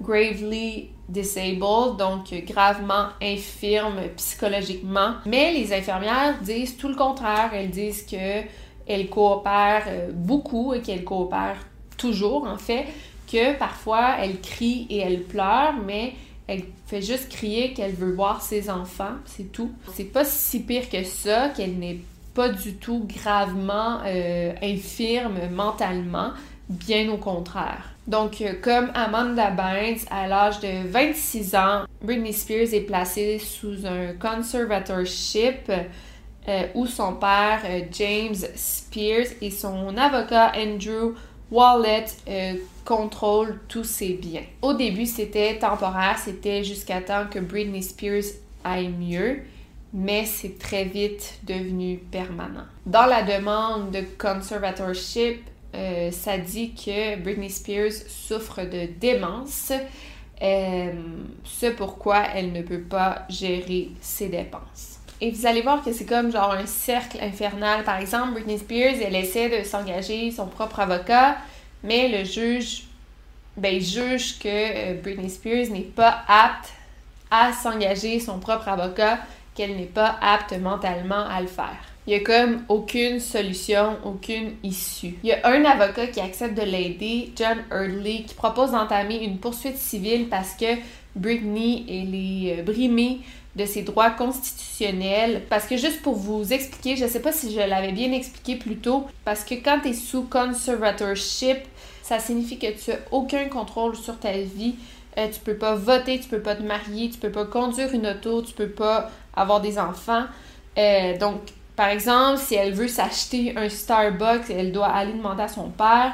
gravely disabled, donc gravement infirme psychologiquement. Mais les infirmières disent tout le contraire. Elles disent que elle coopère euh, beaucoup et qu'elle coopère toujours, en fait, parfois elle crie et elle pleure, mais elle fait juste crier qu'elle veut voir ses enfants, c'est tout. C'est pas si pire que ça, qu'elle n'est pas du tout gravement euh, infirme mentalement, bien au contraire. Donc, euh, comme Amanda Bynes, à l'âge de 26 ans, Britney Spears est placée sous un conservatorship euh, où son père, James Spears, et son avocat, Andrew Wallet, contrôle tous ses biens. Au début, c'était temporaire, c'était jusqu'à temps que Britney Spears aille mieux mais c'est très vite devenu permanent. Dans la demande de conservatorship, euh, ça dit que Britney Spears souffre de démence, euh, ce pourquoi elle ne peut pas gérer ses dépenses. Et vous allez voir que c'est comme genre un cercle infernal. Par exemple, Britney Spears, elle essaie de s'engager son propre avocat, mais le juge, ben, juge que euh, Britney Spears n'est pas apte à s'engager son propre avocat qu'elle n'est pas apte mentalement à le faire. Il y a comme aucune solution, aucune issue. Il y a un avocat qui accepte de l'aider, John Eardley, qui propose d'entamer une poursuite civile parce que Britney est euh, brimée de ses droits constitutionnels. Parce que juste pour vous expliquer, je ne sais pas si je l'avais bien expliqué plus tôt, parce que quand tu es sous conservatorship, ça signifie que tu n'as aucun contrôle sur ta vie. Euh, tu peux pas voter, tu peux pas te marier, tu peux pas conduire une auto, tu peux pas avoir des enfants. Euh, donc, par exemple, si elle veut s'acheter un Starbucks, elle doit aller demander à son père.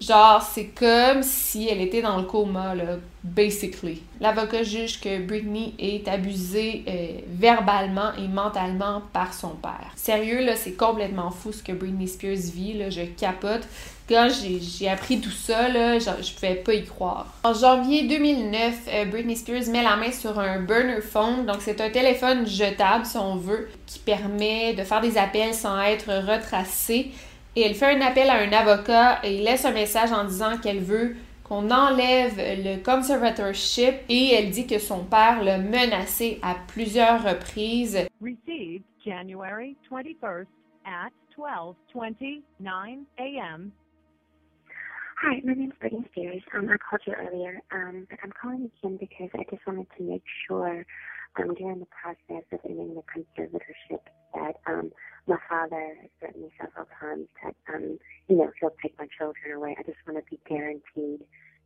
Genre, c'est comme si elle était dans le coma, là, basically. L'avocat juge que Britney est abusée euh, verbalement et mentalement par son père. Sérieux, là, c'est complètement fou ce que Britney Spears vit, là, je capote. Quand j'ai appris tout ça, là, je, pouvais pas y croire. En janvier 2009, euh, Britney Spears met la main sur un burner phone, donc c'est un téléphone jetable, si on veut, qui permet de faire des appels sans être retracé. Et elle fait un appel à un avocat et laisse un message en disant qu'elle veut qu'on enlève le conservatorship et elle dit que son père l'a menacé à plusieurs reprises. Received January 21st at 12:29 a.m. Hi, my name is Brittany Spears. Um, I called you earlier, um, I'm calling again because I just wanted to make sure um, during the process of ending the conservatorship that um, my father has threatened me several times that, um, you know, he'll take my children away. I just want to be guaranteed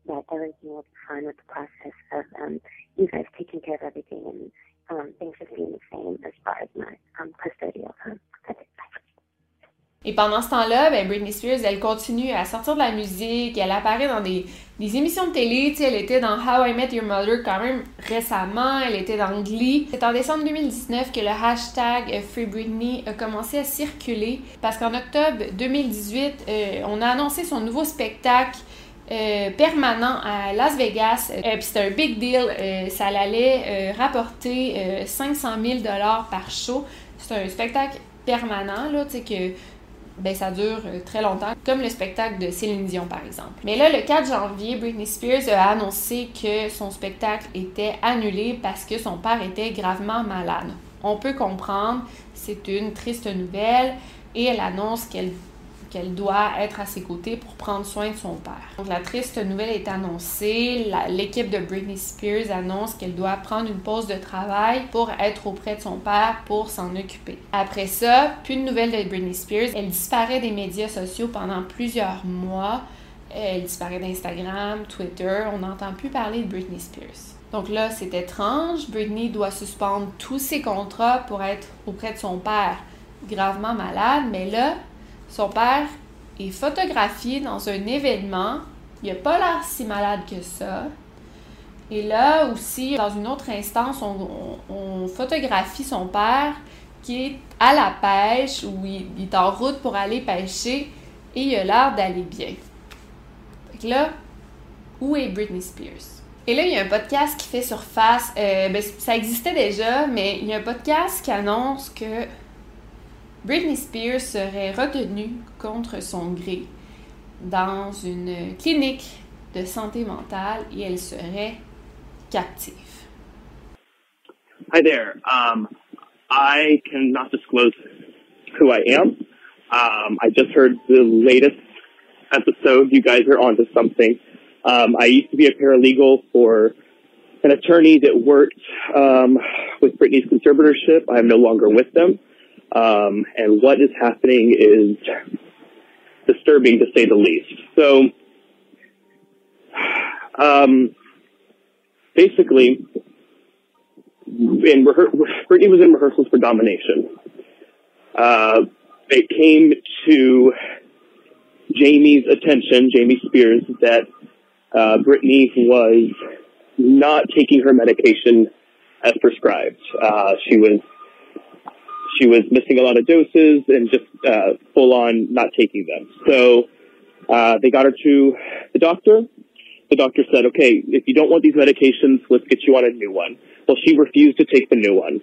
that everything will be fine with the process of um, you guys taking care of everything and um, things just being the same as far as my um, custodial time. That's it. Et pendant ce temps-là, ben, Britney Spears, elle continue à sortir de la musique, elle apparaît dans des, des émissions de télé, tu sais, elle était dans How I Met Your Mother quand même récemment, elle était dans Glee. C'est en décembre 2019 que le hashtag Free Britney a commencé à circuler parce qu'en octobre 2018, euh, on a annoncé son nouveau spectacle euh, permanent à Las Vegas. Euh, puis c'était un big deal. Euh, ça allait rapporter 500 000 dollars par show. C'est un spectacle permanent, là, tu sais, que ben, ça dure euh, très longtemps, comme le spectacle de Céline Dion par exemple. Mais là, le 4 janvier, Britney Spears a annoncé que son spectacle était annulé parce que son père était gravement malade. On peut comprendre, c'est une triste nouvelle et elle annonce qu'elle qu'elle doit être à ses côtés pour prendre soin de son père. Donc la triste nouvelle est annoncée, l'équipe de Britney Spears annonce qu'elle doit prendre une pause de travail pour être auprès de son père pour s'en occuper. Après ça, plus de nouvelles de Britney Spears, elle disparaît des médias sociaux pendant plusieurs mois. Elle disparaît d'Instagram, Twitter, on n'entend plus parler de Britney Spears. Donc là, c'est étrange. Britney doit suspendre tous ses contrats pour être auprès de son père gravement malade, mais là, son père est photographié dans un événement. Il n'a pas l'air si malade que ça. Et là aussi, dans une autre instance, on, photographie son père qui est à la pêche ou il, est en route pour aller pêcher et il a l'air d'aller bien. Fait là, où est Britney Spears? Et là, il y a un podcast qui fait surface. Euh, ben, ça existait déjà, mais il y a un podcast qui annonce que Britney Spears serait retenue contre son gré dans une clinique de santé mentale et elle serait captive. Hi there. Um, I cannot disclose who I am. Um, I just heard the latest episode. You guys are onto something. Um, I used to be a paralegal for an attorney that worked um, with Britney's conservatorship. I am no longer with them. Um, and what is happening is disturbing to say the least. So, um, basically, in rehe- Britney was in rehearsals for domination. Uh, it came to Jamie's attention, Jamie Spears, that uh, Brittany was not taking her medication as prescribed. Uh, she was she was missing a lot of doses and just uh, full on not taking them. So uh, they got her to the doctor. The doctor said, "Okay, if you don't want these medications, let's get you on a new one." Well, she refused to take the new one.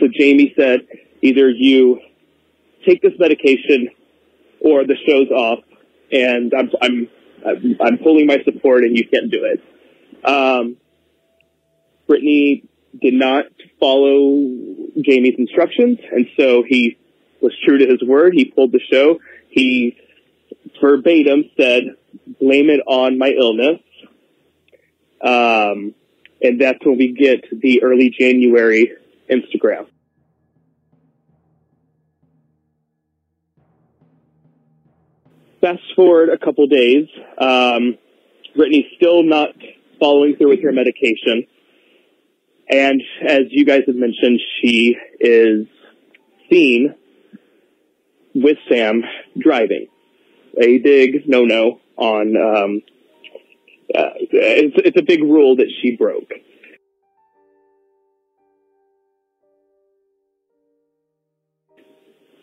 So Jamie said, "Either you take this medication, or the show's off." And I'm, I'm I'm pulling my support and you can't do it. Um, Brittany did not follow Jamie's instructions, and so he was true to his word. He pulled the show. He verbatim said, blame it on my illness. Um, and that's when we get the early January Instagram. fast forward a couple days, um, Brittany's still not following through with her medication. And as you guys have mentioned, she is seen with Sam driving. A big no-no on, um, uh, it's, it's a big rule that she broke.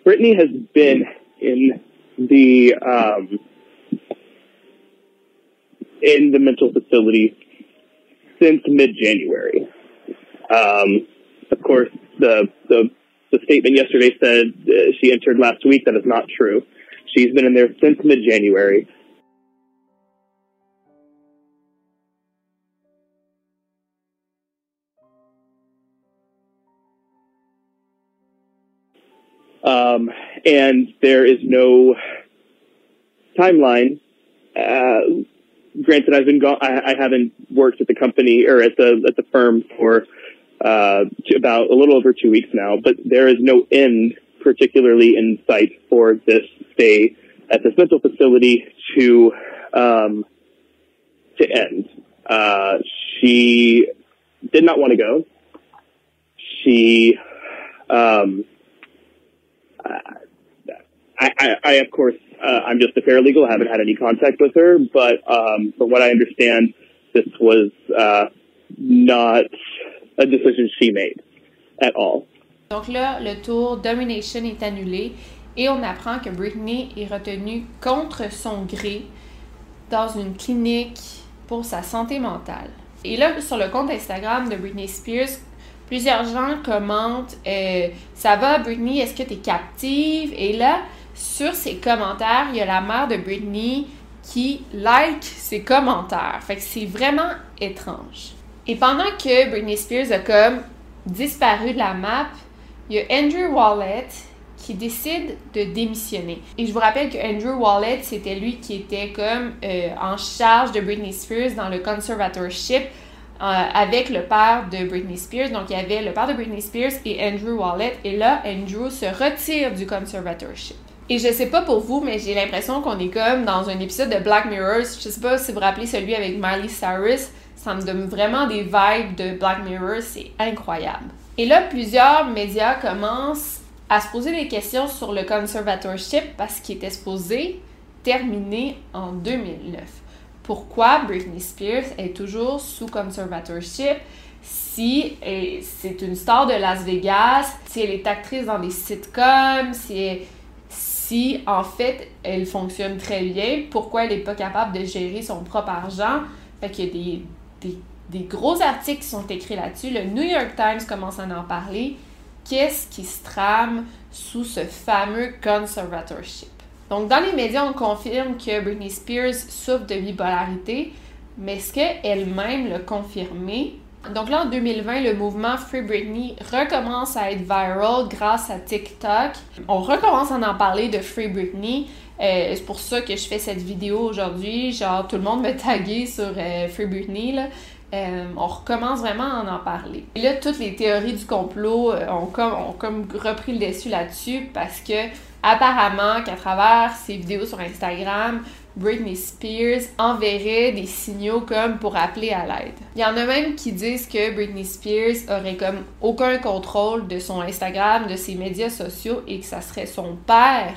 Brittany has been in the um, in the mental facility since mid-January. Um, of course, the, the the statement yesterday said uh, she entered last week. That is not true. She's been in there since mid-January. Um, and there is no timeline. Uh, granted, I've been gone. I, I, haven't worked at the company or at the at the firm for uh, about a little over two weeks now, but there is no end, particularly in sight for this stay at this mental facility to um, to end. Uh, she did not want to go. She um, I, I, I, of course, uh, I'm just a paralegal. I haven't had any contact with her, but um, from what I understand, this was uh, not a decision she made at all. Donc là, le tour Domination est annulé et on apprend que Britney est retenue contre son gré dans une clinique pour sa santé mentale. Et là, sur le compte Instagram de Britney Spears, plusieurs gens commentent euh, Ça va, Britney, est-ce que tu es captive Et là, sur ces commentaires, il y a la mère de Britney qui like ses commentaires. Fait que c'est vraiment étrange. Et pendant que Britney Spears a comme disparu de la map, il y a Andrew Wallet qui décide de démissionner. Et je vous rappelle que Andrew Wallet, c'était lui qui était comme euh, en charge de Britney Spears dans le conservatorship euh, avec le père de Britney Spears. Donc, il y avait le père de Britney Spears et Andrew Wallet. Et là, Andrew se retire du conservatorship. Et je sais pas pour vous, mais j'ai l'impression qu'on est comme dans un épisode de Black Mirror. Je sais pas si vous vous rappelez celui avec Miley Cyrus. Ça me donne vraiment des vibes de Black Mirror. C'est incroyable. Et là, plusieurs médias commencent à se poser des questions sur le conservatorship parce qu'il était supposé terminer en 2009. Pourquoi Britney Spears est toujours sous conservatorship si c'est une star de Las Vegas, si elle est actrice dans des sitcoms, si, si en fait elle fonctionne très bien, pourquoi elle n'est pas capable de gérer son propre argent? Fait qu'il y a des, des, gros articles qui sont écrits là-dessus. Le New York Times commence à en parler qu'est-ce qui se trame sous ce fameux conservatorship? Donc, dans les médias, on confirme que Britney Spears souffre de bipolarité, mais est-ce qu'elle-même l'a confirmé? Donc là, en 2020, le mouvement Free Britney recommence à être viral grâce à TikTok. On recommence à en parler de Free Britney. Euh, c'est pour ça que je fais cette vidéo aujourd'hui. Genre, tout le monde me tagué sur euh, Free Britney. Là. Euh, on recommence vraiment à en parler. Et là, toutes les théories du complot ont, comme, ont comme repris le dessus là-dessus parce que apparemment qu'à travers ses vidéos sur Instagram, Britney Spears enverrait des signaux comme pour appeler à l'aide. Il y en a même qui disent que Britney Spears aurait comme aucun contrôle de son Instagram, de ses médias sociaux et que ça serait son père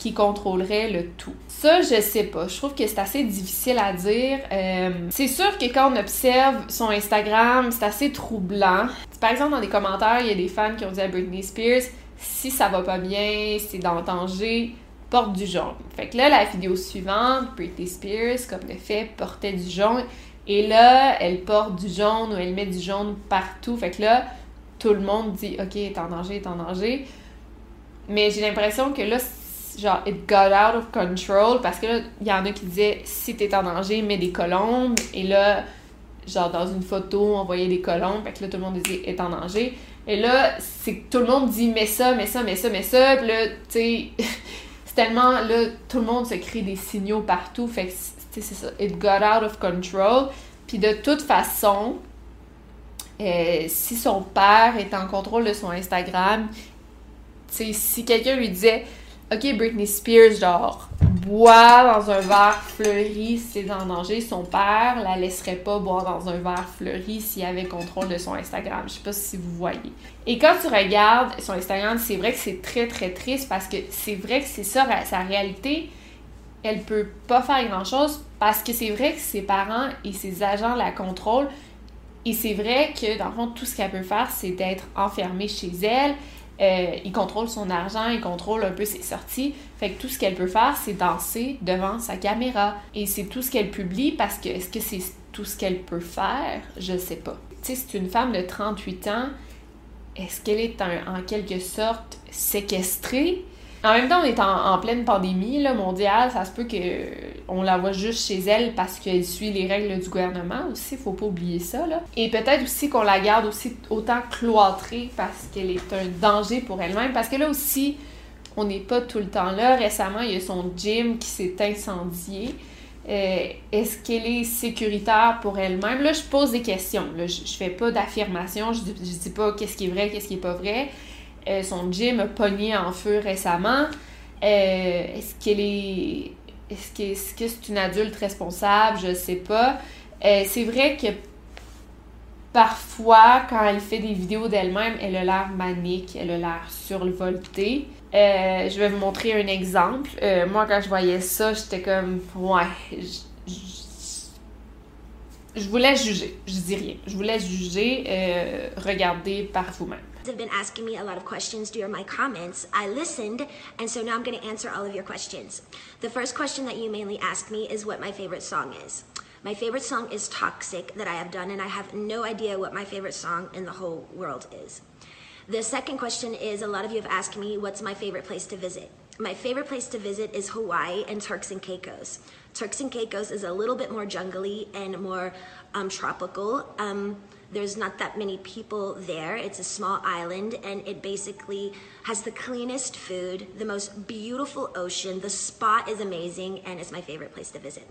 qui contrôlerait le tout. Ça, je sais pas. Je trouve que c'est assez difficile à dire. Euh, c'est sûr que quand on observe son Instagram, c'est assez troublant. Par exemple, dans les commentaires, il y a des fans qui ont dit à Britney Spears si ça va pas bien, c'est dans danger, porte du jaune. Fait que là, la vidéo suivante, Britney Spears, comme de fait, portait du jaune. Et là, elle porte du jaune ou elle met du jaune partout. Fait que là, tout le monde dit OK, est en danger, est en danger. Mais j'ai l'impression que là, genre, it got out of control parce que là, il y en a qui disaient si t'es en danger, mets des colombes. Et là, genre, dans une photo, on voyait des colombes. Fait que là, tout le monde disait est en danger. Et là, c'est tout le monde dit mets ça, mets ça, mets ça, mets ça. Puis là, tu sais, [laughs] c'est tellement, là, tout le monde se crée des signaux partout. Fait que, c'est ça, it got out of control. Puis de toute façon, euh, si son père est en contrôle de son Instagram, si quelqu'un lui disait OK, Britney Spears, genre, boit dans un verre fleuri si c'est en danger. Son père la laisserait pas boire dans un verre fleuri s'il avait contrôle de son Instagram. Je sais pas si vous voyez. Et quand tu regardes son Instagram, c'est vrai que c'est très très triste parce que c'est vrai que c'est ça sa réalité. Elle peut pas faire grand chose parce que c'est vrai que ses parents et ses agents la contrôlent. Et c'est vrai que dans le fond, tout ce qu'elle peut faire, c'est d'être enfermée chez elle euh, il contrôle son argent, il contrôle un peu ses sorties. Fait que tout ce qu'elle peut faire, c'est danser devant sa caméra. Et c'est tout ce qu'elle publie parce que est-ce que c'est tout ce qu'elle peut faire? Je sais pas. Tu sais, c'est une femme de 38 ans. Est-ce qu'elle est en quelque sorte séquestrée? En même temps, on est en, pleine pandémie mondiale. Ça se peut qu'on la voit juste chez elle parce qu'elle suit les règles du gouvernement aussi. Faut pas oublier ça. Là. Et peut-être aussi qu'on la garde aussi autant cloîtrée parce qu'elle est un danger pour elle-même. Parce que là aussi, on n'est pas tout le temps là. Récemment, il y a son gym qui s'est incendié. Euh, est-ce qu'elle est sécuritaire pour elle-même? Là, je pose des questions. Je, je fais pas d'affirmation. Je, je dis pas qu'est-ce qui est vrai, qu'est-ce qui est pas vrai. Euh, son gym a pogné en feu récemment. Euh, est-ce qu'elle est. Est-ce que c'est une adulte responsable? Je sais pas. Euh, c'est vrai que parfois, quand elle fait des vidéos d'elle-même, elle a l'air manique, elle a l'air survoltée. je vais vous montrer un exemple. moi, quand je voyais ça, j'étais comme, ouais, je, je, vous laisse juger. Je dis rien. Je vous laisse juger. regardez par vous-même. Have been asking me a lot of questions during my comments. I listened, and so now I'm going to answer all of your questions. The first question that you mainly ask me is what my favorite song is. My favorite song is Toxic that I have done, and I have no idea what my favorite song in the whole world is. The second question is a lot of you have asked me what's my favorite place to visit. My favorite place to visit is Hawaii and Turks and Caicos. Turks and Caicos is a little bit more jungly and more um, tropical. Um, there's not that many people there. It's a small island, and it basically has the cleanest food, the most beautiful ocean. The spot is amazing, and it's my favorite place to visit.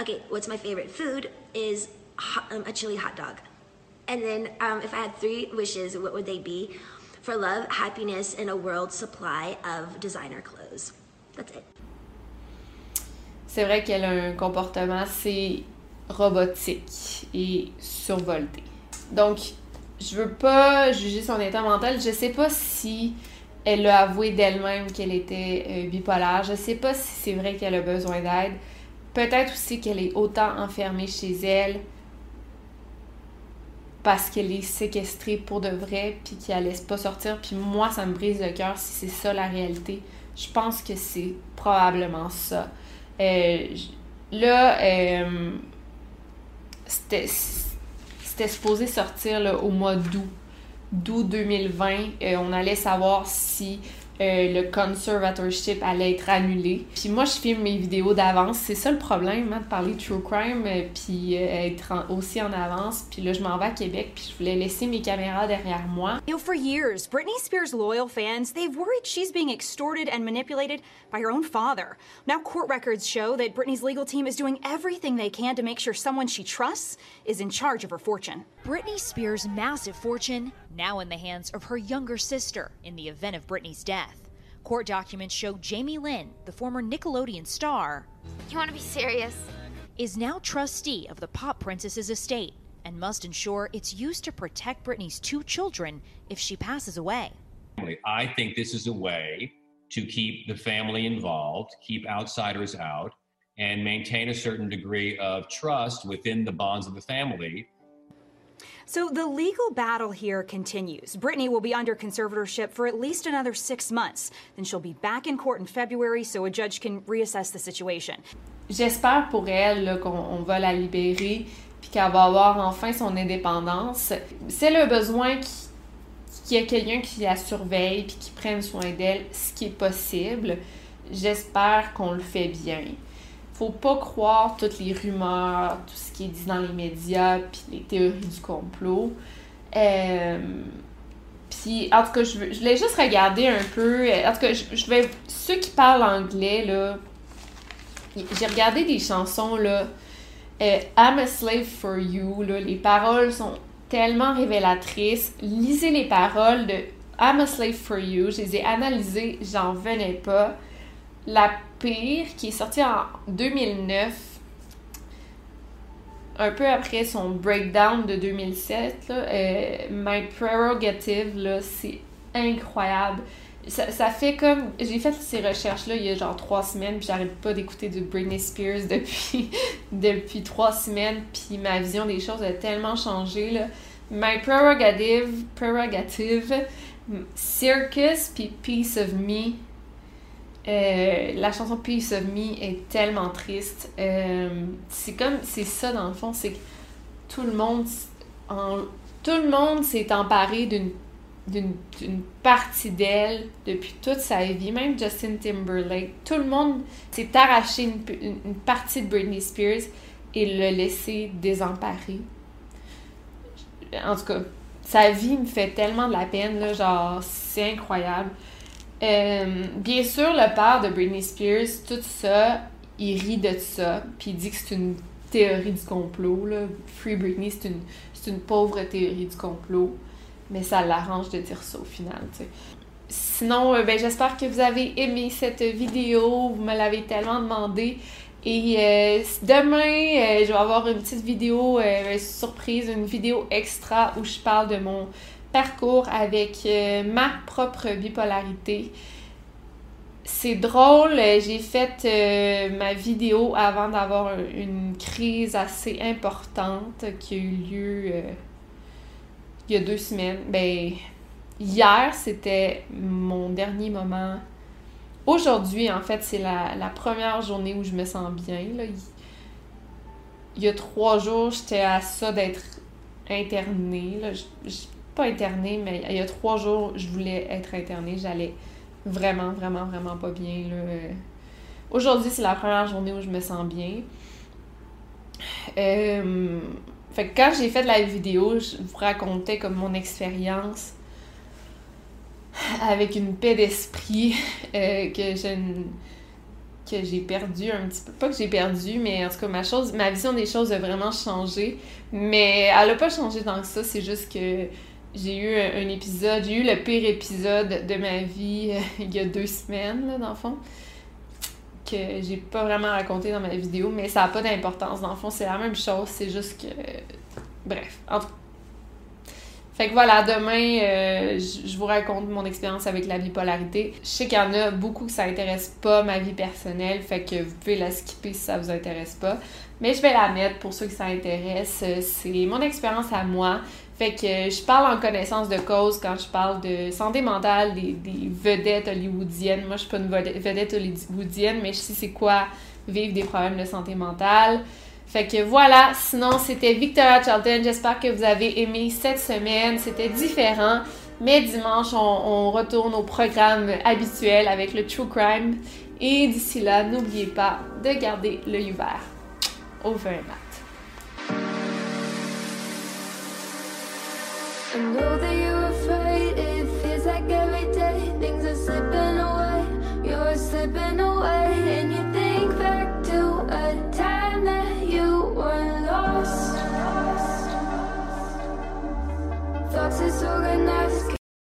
Okay, what's my favorite food is hot, um, a chili hot dog. And then, um, if I had three wishes, what would they be? For love, happiness, and a world supply of designer clothes. That's it. C'est vrai qu'elle a un comportement assez robotique et survolté. Donc, je veux pas juger son état mental. Je sais pas si elle a avoué d'elle-même qu'elle était euh, bipolaire. Je sais pas si c'est vrai qu'elle a besoin d'aide. Peut-être aussi qu'elle est autant enfermée chez elle parce qu'elle est séquestrée pour de vrai puis qu'elle laisse pas sortir. Puis moi, ça me brise le cœur si c'est ça la réalité. Je pense que c'est probablement ça. Euh, là, euh, c'était supposé sortir au mois d'août. D'août 2020, euh, on allait savoir si euh, le conservatorship allait être annulé. Puis moi, je filme mes vidéos d'avance. C'est ça le problème, hein, de parler de true crime, euh, puis euh, être en, aussi en avance. Puis là, je m'en vais à Québec, puis je voulais laisser mes caméras derrière moi. You know, for years, Britney Spears' loyal fans, they've worried she's being extorted and manipulated by her own father. Now, court records show that Britney's legal team is doing everything they can to make sure someone she trusts is in charge of her fortune. Britney Spears' massive fortune now in the hands of her younger sister in the event of Britney's death. Court documents show Jamie Lynn, the former Nickelodeon star, You want to be serious? is now trustee of the pop princess's estate and must ensure it's used to protect Britney's two children if she passes away. I think this is a way to keep the family involved, keep outsiders out, and maintain a certain degree of trust within the bonds of the family. So the legal battle here continues. Brittany will be under conservatorship for at least another six months. Then she'll be back in court in February so a judge can reassess the situation. J'espère pour elle qu'on on va la libérer puis qu'elle va avoir enfin son indépendance. Elle a besoin qu'il y ait quelqu'un qui la surveille puis qui prenne soin d'elle, ce qui est possible, j'espère qu'on le fait bien. Faut pas croire toutes les rumeurs, tout ce qui est dit dans les médias puis les théories du complot. Euh, puis, en tout cas, je, veux- voulais juste regarder un peu. En tout cas, je, je vais. Ceux qui parlent anglais, là, j'ai regardé des chansons, là. euh, I'm a slave for you, là. Les paroles sont tellement révélatrices. Lisez les paroles de I'm a slave for you. Je les ai analysées, j'en venais pas. La pire, qui est sortie en 2009, un peu après son breakdown de 2007, là, euh, My Prerogative, c'est incroyable. Ça, ça fait comme. J'ai fait ces recherches-là il y a genre trois semaines, puis j'arrête pas d'écouter du Britney Spears [laughs] depuis, depuis trois semaines, puis ma vision des choses a tellement changé. Là. My Prerogative, Prerogative, Circus, puis Piece of Me. Euh, la chanson Piece of Me est tellement triste. Euh, c'est comme, c'est ça dans le fond, c'est que tout le monde, en, tout le monde s'est emparé d'une d'une partie d'elle depuis toute sa vie, même Justin Timberlake. Tout le monde s'est arraché une, une- partie de Britney Spears et l'a laissé désemparé. En tout cas, sa vie me fait tellement de la peine, là, genre, c'est incroyable. Euh, bien sûr, le père de Britney Spears, tout ça, il rit de ça, puis il dit que c'est une théorie du complot. Free Britney, c'est une, c'est une pauvre théorie du complot, mais ça l'arrange de dire ça au final. Sinon, euh, ben, j'espère que vous avez aimé cette vidéo, vous me l'avez tellement demandé. Et euh, demain, je vais avoir une petite vidéo surprise, une vidéo extra où je parle de mon parcours avec euh, ma propre bipolarité. C'est drôle, euh, j'ai fait euh, ma vidéo avant d'avoir un- une crise assez importante qui a eu lieu il y a deux semaines. Ben, hier, c'était mon dernier moment. Aujourd'hui, en fait, c'est la, la première journée où je me sens bien. Là. Il, y a trois jours, j'étais à ça d'être internée. Là. Internée, mais il y a trois jours, je voulais être internée. J'allais vraiment, vraiment, vraiment pas bien. Aujourd'hui, c'est la première journée où je me sens bien. Fait quand j'ai fait la vidéo, je vous racontais comme mon expérience avec une paix d'esprit [laughs] euh, que je que j'ai perdu un petit peu. Pas que j'ai perdu, mais en tout cas, ma, chose, ma vision des choses a vraiment changé. Mais elle a pas changé tant que ça, c'est juste que j'ai eu un, épisode, j'ai eu le pire épisode de ma vie euh, [laughs] il y a deux semaines, là, dans le fond, que j'ai pas vraiment raconté dans ma vidéo, mais ça a pas d'importance. Dans le fond, c'est la même chose, c'est juste que. Bref, en tout fait que voilà, demain, euh, je vous raconte mon expérience avec la bipolarité. Je sais qu'il y en a beaucoup que ça intéresse pas ma vie personnelle, fait que vous pouvez la skipper si ça vous intéresse pas. Mais je vais la mettre pour ceux que ça intéresse. C'est mon expérience à moi. Fait que je parle en connaissance de cause quand je parle de santé mentale, des, vedettes hollywoodiennes. Moi, je suis pas une vedette hollywoodienne, mais je sais c'est quoi vivre des problèmes de santé mentale. Fait que voilà, sinon c'était Victoria Charlton. J'espère que vous avez aimé cette semaine. C'était différent. Mais dimanche, on, retourne au programme habituel avec le True Crime. Et d'ici là, n'oubliez pas de garder l'œil ouvert. Over and I know that you're afraid. It feels like every day things are slipping away. You're slipping away, and you think back to a time that you were lost. Thoughts are so disorganized.